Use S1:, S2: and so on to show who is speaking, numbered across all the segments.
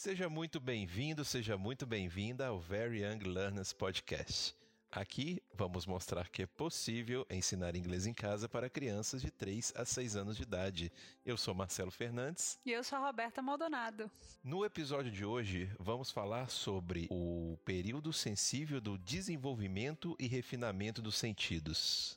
S1: Seja muito bem-vindo, seja muito bem-vinda ao Very Young Learners Podcast. Aqui vamos mostrar que é possível ensinar inglês em casa para crianças de 3 a 6 anos de idade. Eu sou Marcelo Fernandes.
S2: E eu sou a Roberta Maldonado.
S1: No episódio de hoje, vamos falar sobre o período sensível do desenvolvimento e refinamento dos sentidos.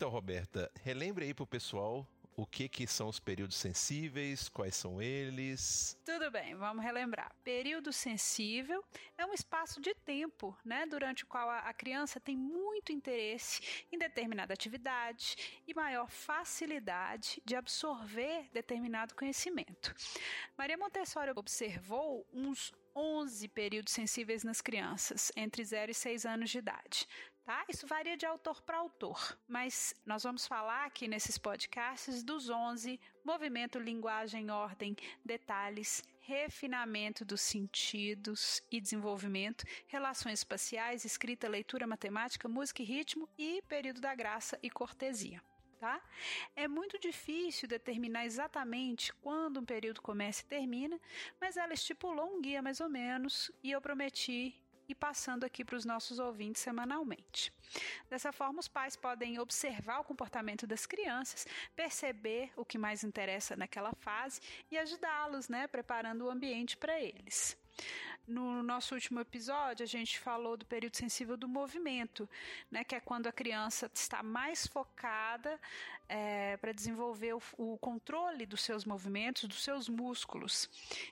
S1: Então, Roberta, relembre aí pro pessoal o que, que são os períodos sensíveis, quais são eles.
S2: Tudo bem, vamos relembrar. Período sensível é um espaço de tempo, né, durante o qual a, criança tem muito interesse em determinada atividade e maior facilidade de absorver determinado conhecimento. Maria Montessori observou uns 11 períodos sensíveis nas crianças entre 0 e 6 anos de idade. Tá? Isso varia de autor para autor, mas nós vamos falar aqui nesses podcasts dos 11: movimento, linguagem, ordem, detalhes, refinamento dos sentidos e desenvolvimento, relações espaciais, escrita, leitura, matemática, música e ritmo e período da graça e cortesia tá? É muito difícil determinar exatamente quando um período começa e termina, mas ela estipulou um guia mais ou menos e eu prometi e passando aqui para os nossos ouvintes semanalmente. Dessa forma, os pais podem observar o comportamento das crianças, perceber o que mais interessa naquela fase e ajudá-los, né, preparando o ambiente para eles. No nosso último episódio, a gente falou do período sensível do movimento, né, que é quando a criança está mais focada é, para desenvolver o, o controle dos seus movimentos, dos seus músculos.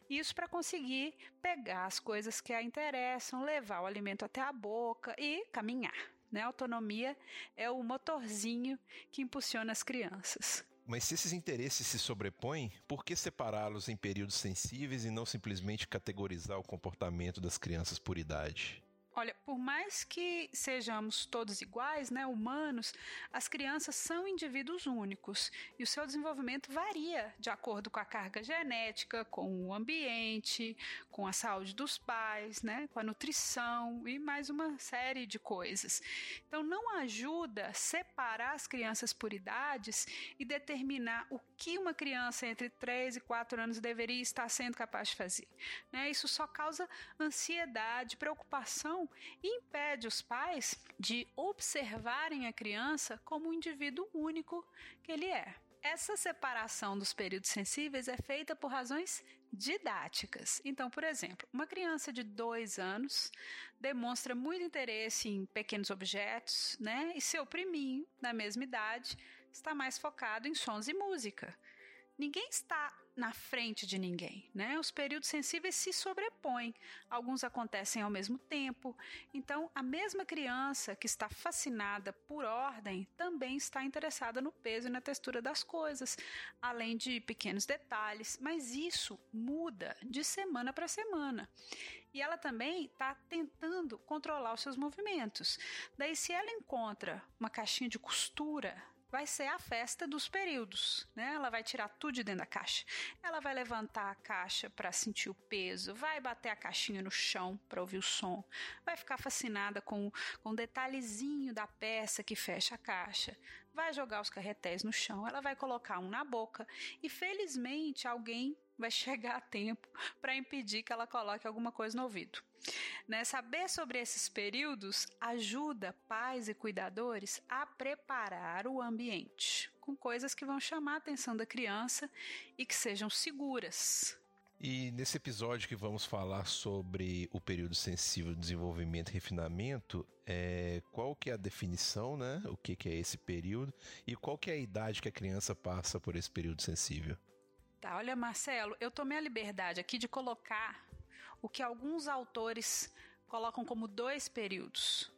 S2: Isso para conseguir pegar as coisas que a interessam, levar o alimento até a boca e caminhar. Né? autonomia é o motorzinho que impulsiona as crianças.
S1: Mas se esses interesses se sobrepõem, por que separá-los em períodos sensíveis e não simplesmente categorizar o comportamento das crianças por idade?
S2: Olha, por mais que sejamos todos iguais, né, humanos, as crianças são indivíduos únicos e o seu desenvolvimento varia de acordo com a carga genética, com o ambiente, com a saúde dos pais, né, com a nutrição e mais uma série de coisas. Então, não ajuda separar as crianças por idades e determinar o que uma criança entre 3 e 4 anos deveria estar sendo capaz de fazer. Né? Isso só causa ansiedade, preocupação impede os pais de observarem a criança como um indivíduo único que ele é. Essa separação dos períodos sensíveis é feita por razões didáticas. Então, por exemplo, uma criança de dois anos demonstra muito interesse em pequenos objetos, né? E seu priminho, da mesma idade, está mais focado em sons e música ninguém está na frente de ninguém, né? Os períodos sensíveis se sobrepõem, alguns acontecem ao mesmo tempo. Então, a mesma criança que está fascinada por ordem também está interessada no peso e na textura das coisas, além de pequenos detalhes, mas isso muda de semana para semana. E ela também está tentando controlar os seus movimentos. Daí, se ela encontra uma caixinha de costura vai ser a festa dos períodos, né? Ela vai tirar tudo de dentro da caixa. Ela vai levantar a caixa para sentir o peso, vai bater a caixinha no chão para ouvir o som, vai ficar fascinada com, com o detalhezinho da peça que fecha a caixa, vai jogar os carretéis no chão, ela vai colocar um na boca e felizmente alguém vai chegar a tempo para impedir que ela coloque alguma coisa no ouvido. Né? Saber sobre esses períodos ajuda pais e cuidadores a preparar o ambiente com coisas que vão chamar a atenção da criança e que sejam seguras.
S1: E nesse episódio que vamos falar sobre o período sensível de desenvolvimento e refinamento, é, qual que é a definição, né? O que, que é esse período e qual que é a idade que a criança passa por esse período sensível?
S2: Tá, olha, Marcelo, eu tomei a liberdade aqui de colocar o que alguns autores colocam como dois períodos,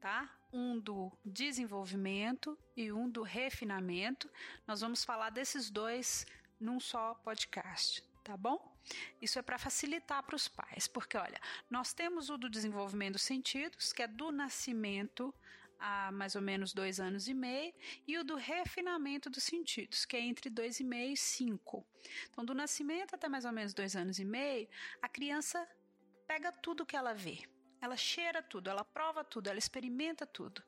S2: tá? Um do desenvolvimento e um do refinamento. Nós vamos falar desses dois num só podcast, tá bom? Isso é para facilitar para os pais, porque olha, nós temos o do desenvolvimento dos sentidos, que é do nascimento há mais ou menos dois anos e meio, e o do refinamento dos sentidos, que é entre dois e meio e cinco. Então, do nascimento até mais ou menos dois anos e meio, a criança pega tudo que ela vê. ela cheira tudo, ela prova tudo, ela experimenta tudo.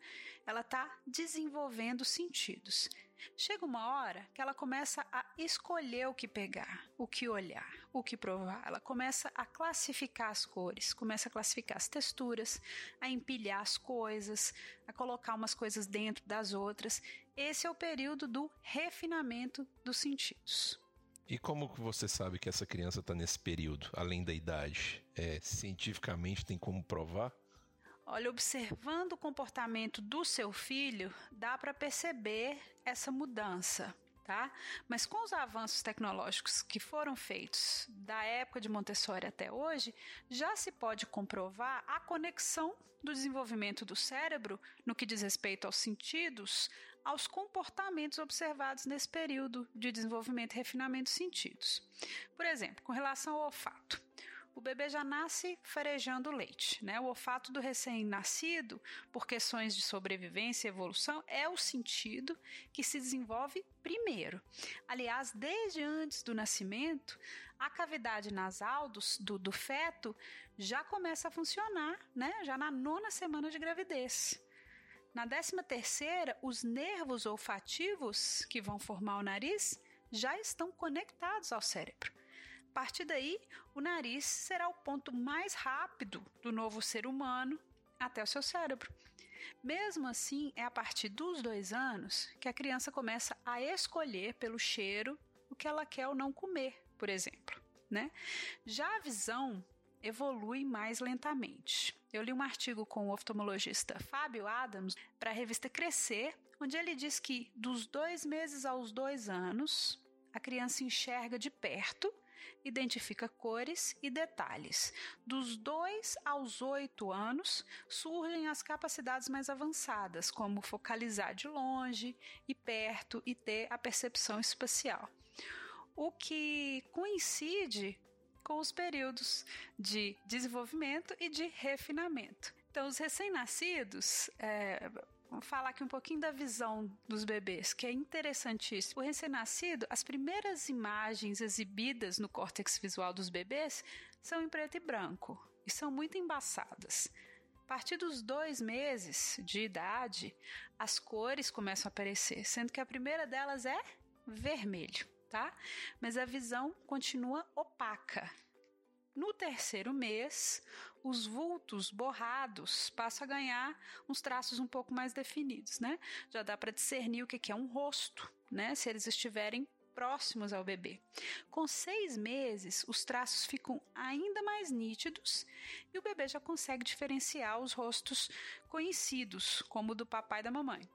S2: Ela está desenvolvendo sentidos. Chega uma hora que ela começa a escolher o que pegar, o que olhar, o que provar. Ela começa a classificar as cores, começa a classificar as texturas, a empilhar as coisas, a colocar umas coisas dentro das outras. Esse é o período do refinamento dos sentidos.
S1: E como que você sabe que essa criança está nesse período, além da idade? É, cientificamente tem como provar?
S2: Olha, observando o comportamento do seu filho, dá para perceber essa mudança. Tá? Mas com os avanços tecnológicos que foram feitos da época de Montessori até hoje, já se pode comprovar a conexão do desenvolvimento do cérebro no que diz respeito aos sentidos, aos comportamentos observados nesse período de desenvolvimento e refinamento dos sentidos. Por exemplo, com relação ao olfato. O bebê já nasce farejando leite, né? O olfato do recém-nascido, por questões de sobrevivência e evolução, é o sentido que se desenvolve primeiro. Aliás, desde antes do nascimento, a cavidade nasal do, do, do feto já começa a funcionar, né? Já na nona semana de gravidez. Na décima terceira, os nervos olfativos que vão formar o nariz já estão conectados ao cérebro. Partir daí, o nariz será o ponto mais rápido do novo ser humano até o seu cérebro. Mesmo assim, é a partir dos dois anos que a criança começa a escolher pelo cheiro o que ela quer ou não comer, por exemplo. Né? Já a visão evolui mais lentamente. Eu li um artigo com o oftalmologista Fábio Adams para a revista Crescer, onde ele diz que dos dois meses aos dois anos, a criança enxerga de perto, identifica cores e detalhes. Dos dois aos oito anos, surgem as capacidades mais avançadas, como focalizar de longe e perto e ter a percepção espacial. O que coincide com os períodos de desenvolvimento e de refinamento. Então, os recém-nascidos, é, falar aqui um pouquinho da visão dos bebês, que é interessantíssimo. O recém-nascido, as primeiras imagens exibidas no córtex visual dos bebês são em preto e branco e são muito embaçadas. A partir dos dois meses de idade, as cores começam a aparecer, sendo que a primeira delas é vermelho tá? Mas a visão continua opaca. No terceiro mês, os vultos borrados passam a ganhar uns traços um pouco mais definidos, né? Já dá para discernir o que é um rosto, né? Se eles estiverem próximos ao bebê. Com seis meses, os traços ficam ainda mais nítidos e o bebê já consegue diferenciar os rostos conhecidos, como o do papai e da mamãe.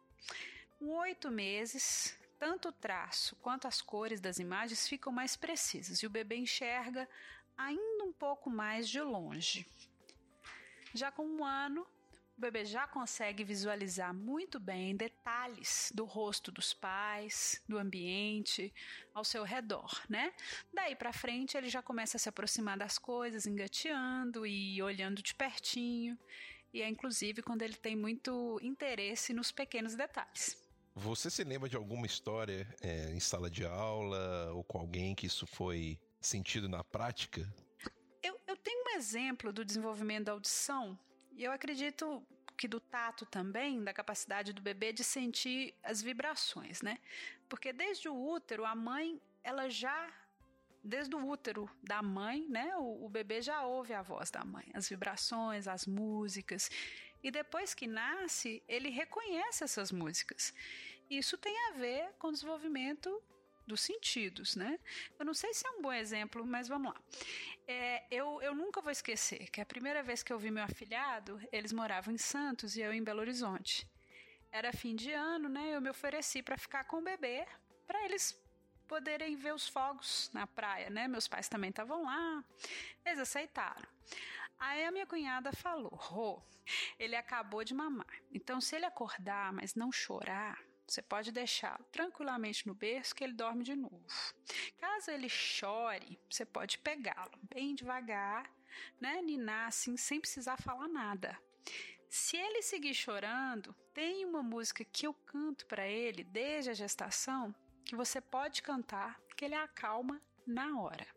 S2: Com oito meses, tanto o traço quanto as cores das imagens ficam mais precisas e o bebê enxerga ainda um pouco mais de longe. Já com um ano, o bebê já consegue visualizar muito bem detalhes do rosto dos pais, do ambiente ao seu redor, né? Daí para frente ele já começa a se aproximar das coisas, engateando e olhando de pertinho, e é inclusive quando ele tem muito interesse nos pequenos detalhes.
S1: Você se lembra de alguma história é, em sala de aula ou com alguém que isso foi sentido na prática?
S2: Eu, eu tenho um exemplo do desenvolvimento da audição e eu acredito que do tato também, da capacidade do bebê de sentir as vibrações, né? Porque desde o útero, a mãe, ela já desde o útero da mãe, né? O, o, bebê já ouve a voz da mãe, as vibrações, as músicas. E depois que nasce, ele reconhece essas músicas. Isso tem a ver com o desenvolvimento dos sentidos, né? Eu não sei se é um bom exemplo, mas vamos lá. É, eu, eu nunca vou esquecer que a primeira vez que eu vi meu afilhado, eles moravam em Santos e eu em Belo Horizonte. Era fim de ano, né? Eu me ofereci para ficar com o bebê, para eles poderem ver os fogos na praia, né? Meus pais também estavam lá. Eles aceitaram. Aí a minha cunhada falou: Rô, ele acabou de mamar. Então, se ele acordar, mas não chorar, você pode deixá-lo tranquilamente no berço que ele dorme de novo. Caso ele chore, você pode pegá-lo bem devagar, né? Ninar assim, sem precisar falar nada. Se ele seguir chorando, tem uma música que eu canto para ele desde a gestação que você pode cantar que ele acalma na hora.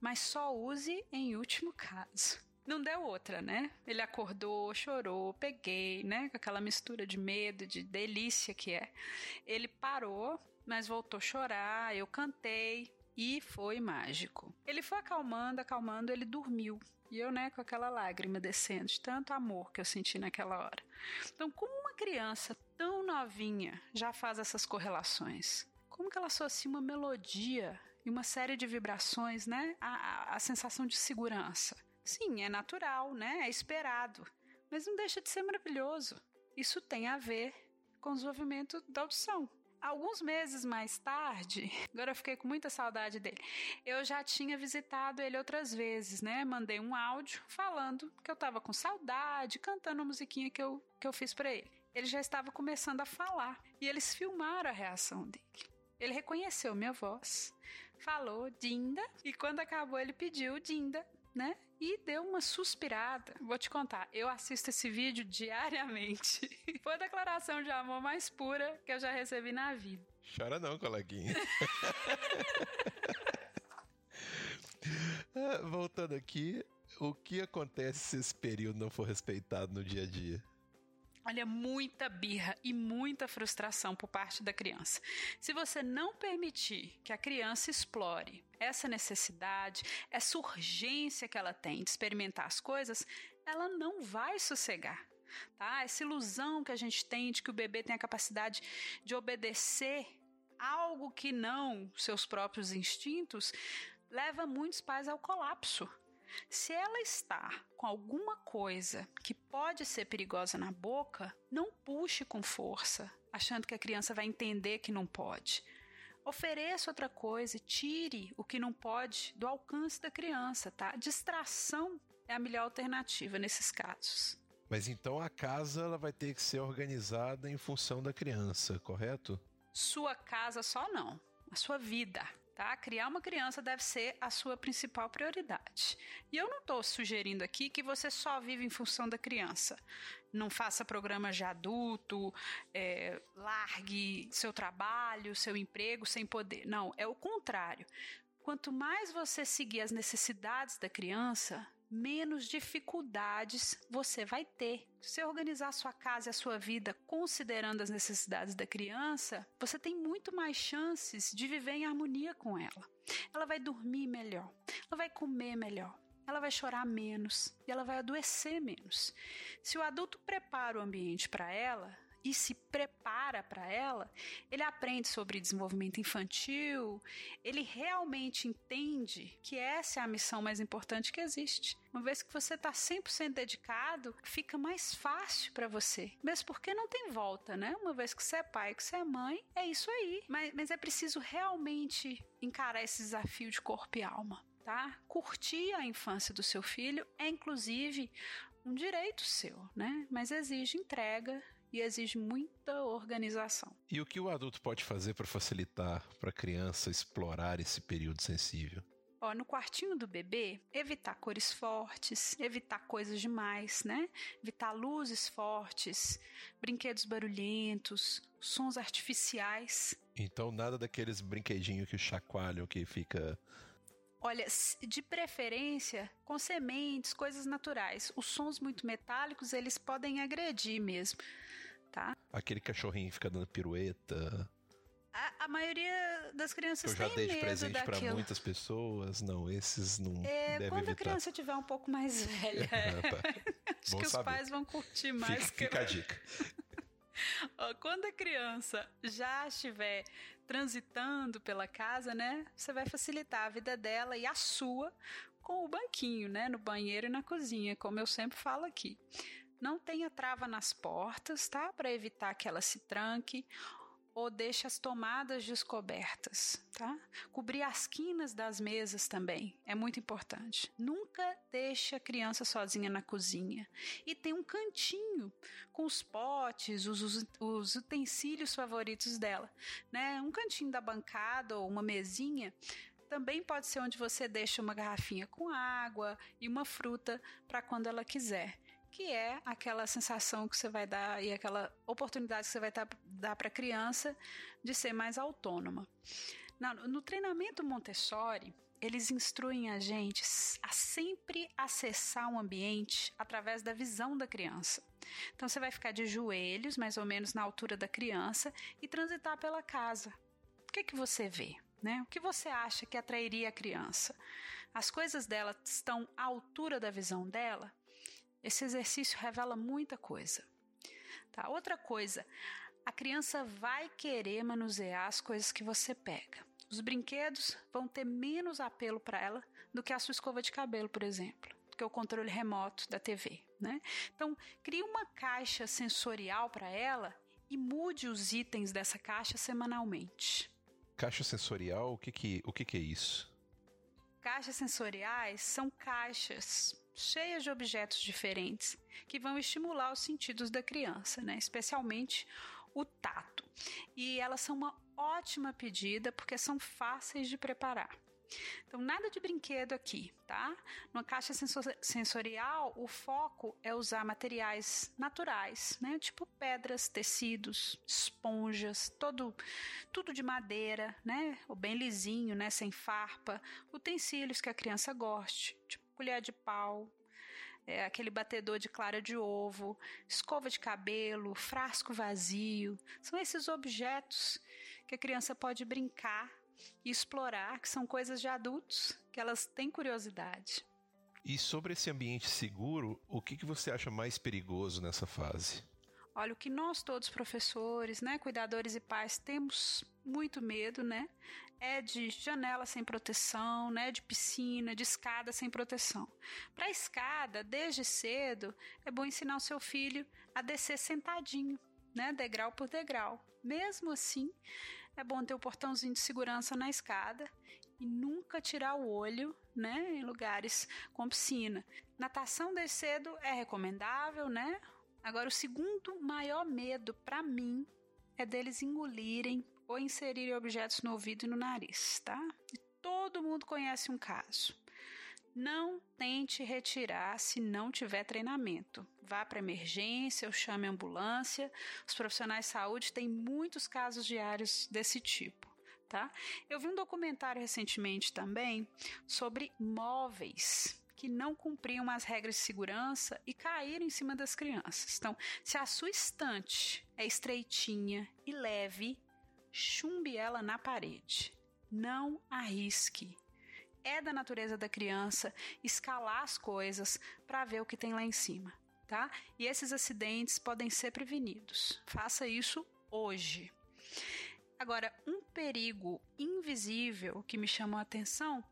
S2: Mas só use em último caso Não deu outra, né? Ele acordou, chorou, peguei, né? Com aquela mistura de medo, de delícia que é. Ele parou, mas voltou a chorar, eu cantei e foi mágico. Ele foi acalmando, acalmando, ele dormiu. E eu, né, com aquela lágrima descendo, de tanto amor que eu senti naquela hora. Então, como uma criança tão novinha já faz essas correlações? Como que ela associa uma melodia e uma série de vibrações, né, a, a, a sensação de segurança? Sim, é natural, né? É esperado. Mas não deixa de ser maravilhoso. Isso tem a ver com o desenvolvimento da audição. Alguns meses mais tarde, agora eu fiquei com muita saudade dele. Eu já tinha visitado ele outras vezes, né? Mandei um áudio falando que eu tava com saudade, cantando a musiquinha que eu, que eu fiz para ele. Ele já estava começando a falar e eles filmaram a reação dele. Ele reconheceu minha voz, falou Dinda e quando acabou ele pediu Dinda, né? E deu uma suspirada. Vou te contar, eu assisto esse vídeo diariamente. Foi a declaração de amor mais pura que eu já recebi na vida.
S1: Chora não, coleguinha. Ah, voltando aqui, o que acontece se esse período não for respeitado no dia a dia?
S2: Olha, muita birra e muita frustração por parte da criança. Se você não permitir que a criança explore essa necessidade, essa urgência que ela tem de experimentar as coisas, ela não vai sossegar. Tá? Essa ilusão que a gente tem de que o bebê tem a capacidade de obedecer algo que não seus próprios instintos leva muitos pais ao colapso. Se ela está com alguma coisa que pode ser perigosa na boca, não puxe com força, achando que a criança vai entender que não pode. Ofereça outra coisa e tire o que não pode do alcance da criança, tá? Distração é a melhor alternativa nesses casos.
S1: Mas então a casa ela vai ter que ser organizada em função da criança, correto?
S2: Sua casa só não, a sua vida tá? Criar uma criança deve ser a sua principal prioridade. E eu não estou sugerindo aqui que você só vive em função da criança. Não faça programas de adulto, é, largue seu trabalho, seu emprego sem poder. Não, é o contrário. Quanto mais você seguir as necessidades da criança, menos dificuldades você vai ter. Se você organizar a sua casa e a sua vida considerando as necessidades da criança, você tem muito mais chances de viver em harmonia com ela. Ela vai dormir melhor, ela vai comer melhor, ela vai chorar menos e ela vai adoecer menos. Se o adulto prepara o ambiente para ela, e se prepara para ela, ele aprende sobre desenvolvimento infantil, ele realmente entende que essa é a missão mais importante que existe. Uma vez que você está 100% dedicado, fica mais fácil para você. Mesmo porque não tem volta, né? Uma vez que você é pai, que você é mãe, é isso aí. Mas, mas é preciso realmente encarar esse desafio de corpo e alma. Tá? Curtir a infância do seu filho é inclusive um direito seu, né? Mas exige entrega, e exige muita organização.
S1: E o que o adulto pode fazer para facilitar para a criança explorar esse período sensível?
S2: Ó, no quartinho do bebê, evitar cores fortes, evitar coisas demais, né? Evitar luzes fortes, brinquedos barulhentos, sons artificiais.
S1: Então nada daqueles brinquedinhos que chacoalham, que fica
S2: Olha, de preferência com sementes, coisas naturais. Os sons muito metálicos, eles podem agredir mesmo tá?
S1: Aquele cachorrinho que fica dando pirueta.
S2: A, a maioria das crianças
S1: tem
S2: medo daquilo. Eu já dei de
S1: presente para muitas pessoas. Não, esses não
S2: é,
S1: deve
S2: Quando
S1: evitar.
S2: a criança tiver um pouco mais velha, acho
S1: Bom
S2: que
S1: saber.
S2: os pais vão curtir mais.
S1: Fica, fica a dica.
S2: Quando a criança já estiver transitando pela casa, né, você vai facilitar a vida dela e a sua com o banquinho, né, no banheiro e na cozinha, como eu sempre falo aqui. Não tenha trava nas portas, tá? Para evitar que ela se tranque ou deixe as tomadas descobertas, tá? Cobrir as quinas das mesas também é muito importante. Nunca deixe a criança sozinha na cozinha. E tem um cantinho com os potes, os, os, os utensílios favoritos dela, né? Um cantinho da bancada ou uma mesinha também pode ser onde você deixa uma garrafinha com água e uma fruta para quando ela quiser que é aquela sensação que você vai dar e aquela oportunidade que você vai dar para a criança de ser mais autônoma. no treinamento Montessori, eles instruem a gente a sempre acessar um ambiente através da visão da criança. Então você vai ficar de joelhos, mais ou menos na altura da criança, e transitar pela casa. O que, que você vê? Né? O que você acha que atrairia a criança? As coisas dela estão à altura da visão dela? Esse exercício revela muita coisa. Tá? Outra coisa, a criança vai querer manusear as coisas que você pega. Os brinquedos vão ter menos apelo para ela do que a sua escova de cabelo, por exemplo, do que o controle remoto da TV. Né? Então, crie uma caixa sensorial para ela e mude os itens dessa caixa semanalmente.
S1: Caixa sensorial, o que, que, o que, que é isso?
S2: Caixas sensoriais são caixas cheias de objetos diferentes que vão estimular os sentidos da criança, né? especialmente o tato. E elas são uma ótima pedida porque são fáceis de preparar. Então, nada de brinquedo aqui, tá? Numa caixa sensorial, o foco é usar materiais naturais, né? Tipo pedras, tecidos, esponjas, todo, tudo de madeira, né? O bem lisinho, né? Sem farpa, utensílios que a criança goste, tipo colher de pau, é, aquele batedor de clara de ovo, escova de cabelo, frasco vazio. São esses objetos que a criança pode brincar e explorar, que são coisas de adultos, que elas têm curiosidade.
S1: E sobre esse ambiente seguro, o que, que você acha mais perigoso nessa fase?
S2: Olha, o que nós todos professores, né, cuidadores e pais temos muito medo, né, é de janela sem proteção, né, de piscina, de escada sem proteção. Para escada, desde cedo, é bom ensinar o seu filho a descer sentadinho, né, degrau por degrau. Mesmo assim, é bom ter o portãozinho de segurança na escada e nunca tirar o olho, né, em lugares com piscina. Natação desde cedo é recomendável, né? Agora o segundo maior medo para mim é deles engolirem ou inserirem objetos no ouvido e no nariz, tá? E todo mundo conhece um caso. Não tente retirar se não tiver treinamento. Vá para emergência ou chame a ambulância. Os profissionais de saúde têm muitos casos diários desse tipo. Tá? Eu vi um documentário recentemente também sobre móveis que não cumpriam as regras de segurança e caíram em cima das crianças. Então, se a sua estante é estreitinha e leve, chumbe ela na parede. Não arrisque é da natureza da criança escalar as coisas para ver o que tem lá em cima, tá? E esses acidentes podem ser prevenidos. Faça isso hoje. Agora, um perigo invisível que me chamou a atenção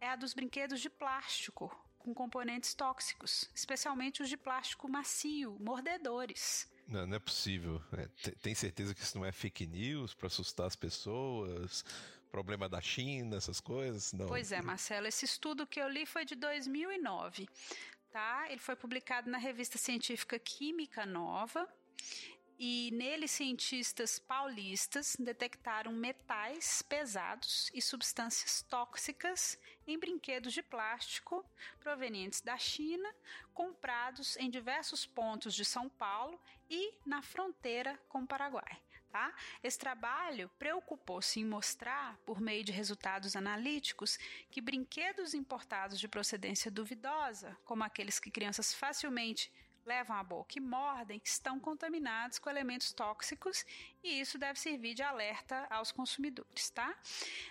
S2: é a dos brinquedos de plástico com componentes tóxicos, especialmente os de plástico macio, mordedores.
S1: Não, não é possível. É, tem certeza que isso não é fake news para assustar as pessoas? problema da China, essas coisas? Não.
S2: Pois é, Marcelo, esse estudo que eu li foi de 2009, tá? Ele foi publicado na revista científica Química Nova e nele cientistas paulistas detectaram metais pesados e substâncias tóxicas em brinquedos de plástico provenientes da China, comprados em diversos pontos de São Paulo e na fronteira com o Paraguai. Tá? Esse trabalho preocupou-se em mostrar, por meio de resultados analíticos, que brinquedos importados de procedência duvidosa, como aqueles que crianças facilmente levam à boca e mordem estão contaminados com elementos tóxicos e isso deve servir de alerta aos consumidores, tá?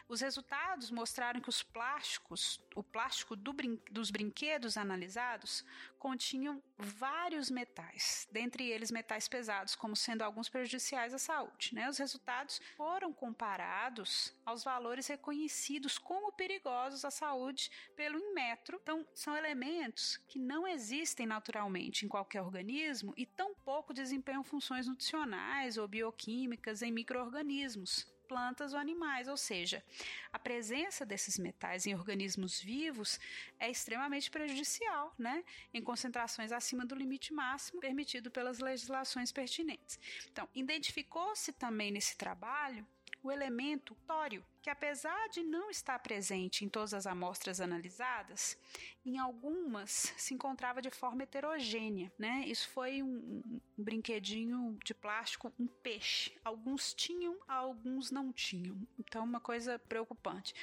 S2: Os resultados mostraram que os plásticos, o plástico do brin dos brinquedos analisados continham vários metais, dentre eles metais pesados, como sendo alguns prejudiciais à saúde, né? Os resultados foram comparados aos valores reconhecidos como perigosos à saúde pelo Inmetro. Então, são elementos que não existem naturalmente em qualquer organismo e tampouco desempenham funções nutricionais ou bioquímicas em microorganismos plantas ou animais, ou seja, a presença desses metais em organismos vivos é extremamente prejudicial, né? Em concentrações acima do limite máximo permitido pelas legislações pertinentes. Então, identificou-se também nesse trabalho o elemento tório, que apesar de não estar presente em todas as amostras analisadas, em algumas se encontrava de forma heterogênea, né? Isso foi um, um brinquedinho de plástico, um peixe. Alguns tinham, alguns não tinham. Então, uma coisa preocupante.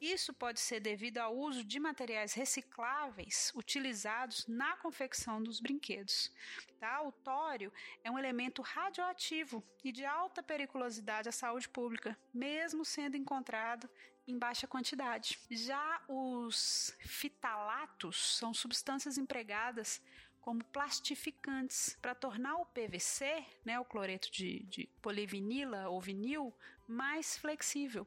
S2: Isso pode ser devido ao uso de materiais recicláveis utilizados na confecção dos brinquedos. Tá? O tório é um elemento radioativo e de alta periculosidade à saúde pública, mesmo sendo encontrado em baixa quantidade. Já os fitalatos são substâncias empregadas como plastificantes para tornar o PVC, né, o cloreto de, de polivinila ou vinil, mais flexível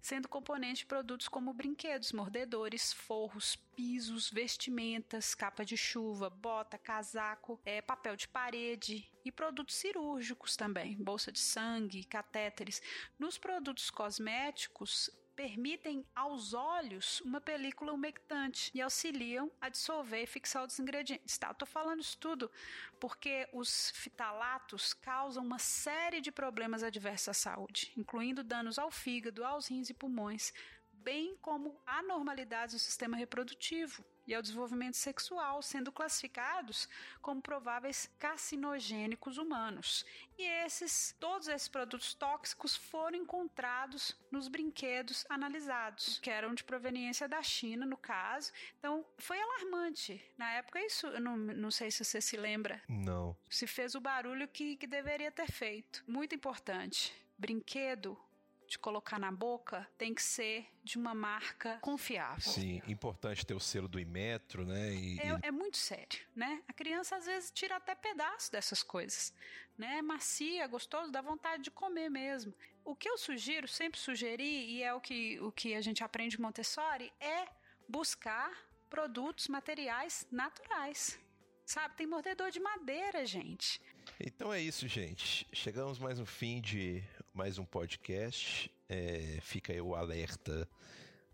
S2: sendo componente de produtos como brinquedos, mordedores, forros, pisos, vestimentas, capa de chuva, bota, casaco, é, papel de parede e produtos cirúrgicos também, bolsa de sangue, catéteres. Nos produtos cosméticos, permitem aos olhos uma película umectante e auxiliam a dissolver e fixar os ingredientes. Tá? Eu tô falando isso tudo porque os fitalatos causam uma série de problemas adversos à saúde, incluindo danos ao fígado, aos rins e pulmões, bem como anormalidades do sistema reprodutivo e ao desenvolvimento sexual, sendo classificados como prováveis carcinogênicos humanos. E esses, todos esses produtos tóxicos foram encontrados nos brinquedos analisados, que eram de proveniência da China, no caso. Então, foi alarmante. Na época, isso, eu não, não sei se você se lembra.
S1: Não.
S2: Se fez o barulho que, que deveria ter feito. Muito importante. Brinquedo de colocar na boca tem que ser de uma marca confiável.
S1: Sim, importante ter o selo do Imetro, né?
S2: E, é, é, muito sério, né? A criança às vezes tira até pedaço dessas coisas, né? Macia, gostoso, dá vontade de comer mesmo. O que eu sugiro, sempre sugeri, e é o que, o que a gente aprende em Montessori, é buscar produtos, materiais naturais. Sabe, tem mordedor de madeira, gente.
S1: Então é isso, gente. Chegamos mais no fim de mais um podcast. É, fica aí o alerta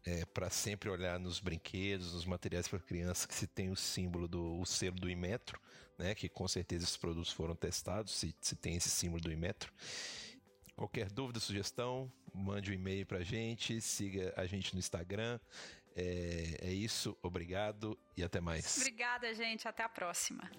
S1: é, para sempre olhar nos brinquedos, nos materiais para criança que se tem o símbolo do o selo do Imetro, né? Que com certeza esses produtos foram testados, se, se tem esse símbolo do Imetro. Qualquer dúvida, sugestão, mande um e-mail para a gente, siga a gente no Instagram. É, é isso, obrigado e até mais.
S2: Obrigada, gente. Até a próxima.